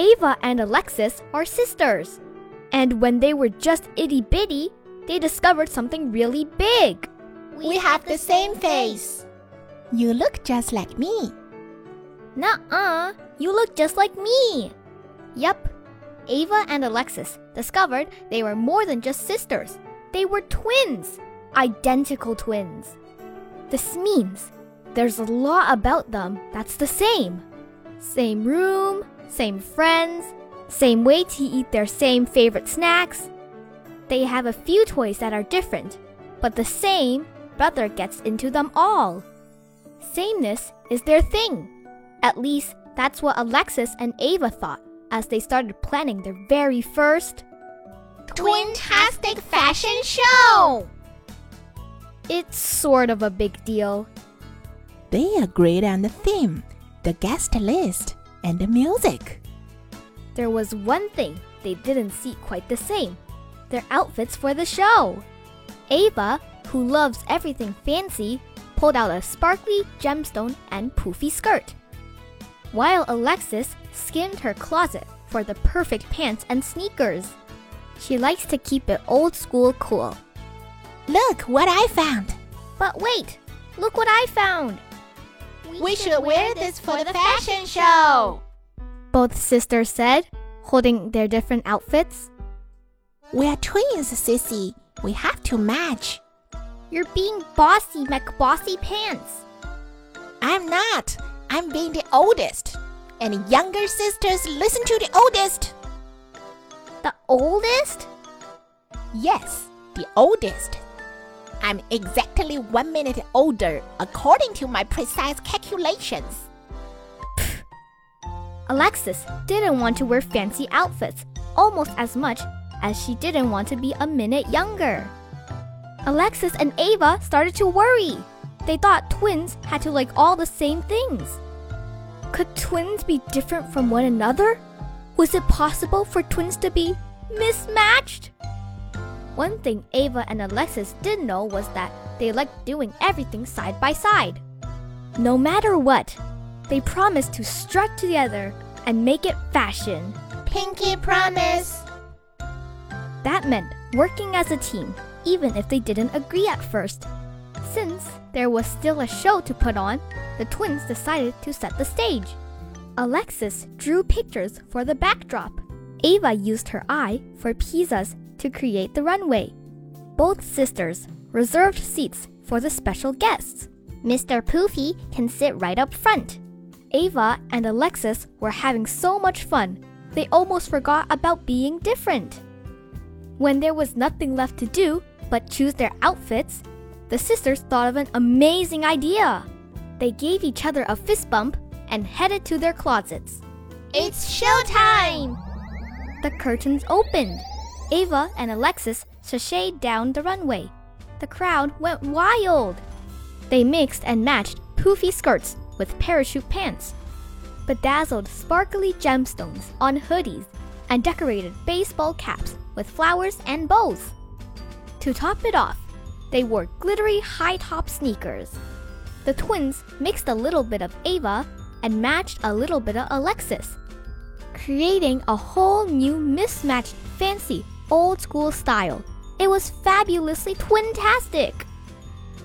Ava and Alexis are sisters. And when they were just itty bitty, they discovered something really big. We have the same face. You look just like me. Nuh uh, you look just like me. Yup, Ava and Alexis discovered they were more than just sisters, they were twins, identical twins. This means there's a lot about them that's the same. Same room, same friends, same way to eat their same favorite snacks. They have a few toys that are different, but the same brother gets into them all. Sameness is their thing. At least that's what Alexis and Ava thought as they started planning their very first Twintastic fashion show! It's sort of a big deal. They agreed on the theme, the guest list, and the music. There was one thing they didn't see quite the same their outfits for the show. Ava, who loves everything fancy, pulled out a sparkly gemstone and poofy skirt. While Alexis skimmed her closet for the perfect pants and sneakers. She likes to keep it old school cool. Look what I found. But wait, look what I found. We should wear this for the fashion show. Both sisters said, holding their different outfits. We're twins, Sissy. We have to match. You're being bossy, McBossy Pants. I'm not. I'm being the oldest. And younger sisters listen to the oldest. The oldest? Yes, the oldest. I'm exactly one minute older according to my precise calculations. Alexis didn't want to wear fancy outfits almost as much as she didn't want to be a minute younger. Alexis and Ava started to worry. They thought twins had to like all the same things. Could twins be different from one another? Was it possible for twins to be mismatched? One thing Ava and Alexis didn't know was that they liked doing everything side by side. No matter what, they promised to strut together and make it fashion. Pinky promise. That meant working as a team, even if they didn't agree at first. Since there was still a show to put on, the twins decided to set the stage. Alexis drew pictures for the backdrop. Ava used her eye for pizzas to create the runway. Both sisters reserved seats for the special guests. Mr. Poofy can sit right up front. Ava and Alexis were having so much fun, they almost forgot about being different. When there was nothing left to do but choose their outfits, the sisters thought of an amazing idea. They gave each other a fist bump and headed to their closets. It's showtime! The curtains opened. Ava and Alexis sashayed down the runway. The crowd went wild. They mixed and matched poofy skirts with parachute pants, bedazzled sparkly gemstones on hoodies, and decorated baseball caps with flowers and bows. To top it off, they wore glittery high top sneakers. The twins mixed a little bit of Ava and matched a little bit of Alexis, creating a whole new mismatched fancy old school style. It was fabulously twintastic.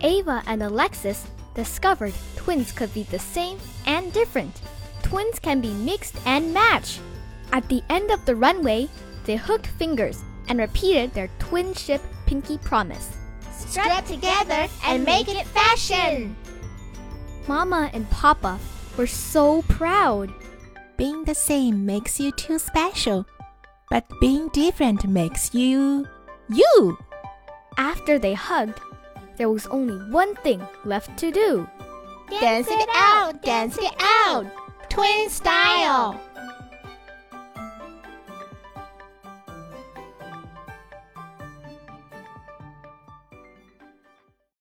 Ava and Alexis discovered twins could be the same and different. Twins can be mixed and matched. At the end of the runway, they hooked fingers and repeated their twinship pinky promise. Strut together and make it fashion! Mama and Papa were so proud. Being the same makes you too special, but being different makes you you. After they hugged, there was only one thing left to do. Dance it out, dance it out! Twin style!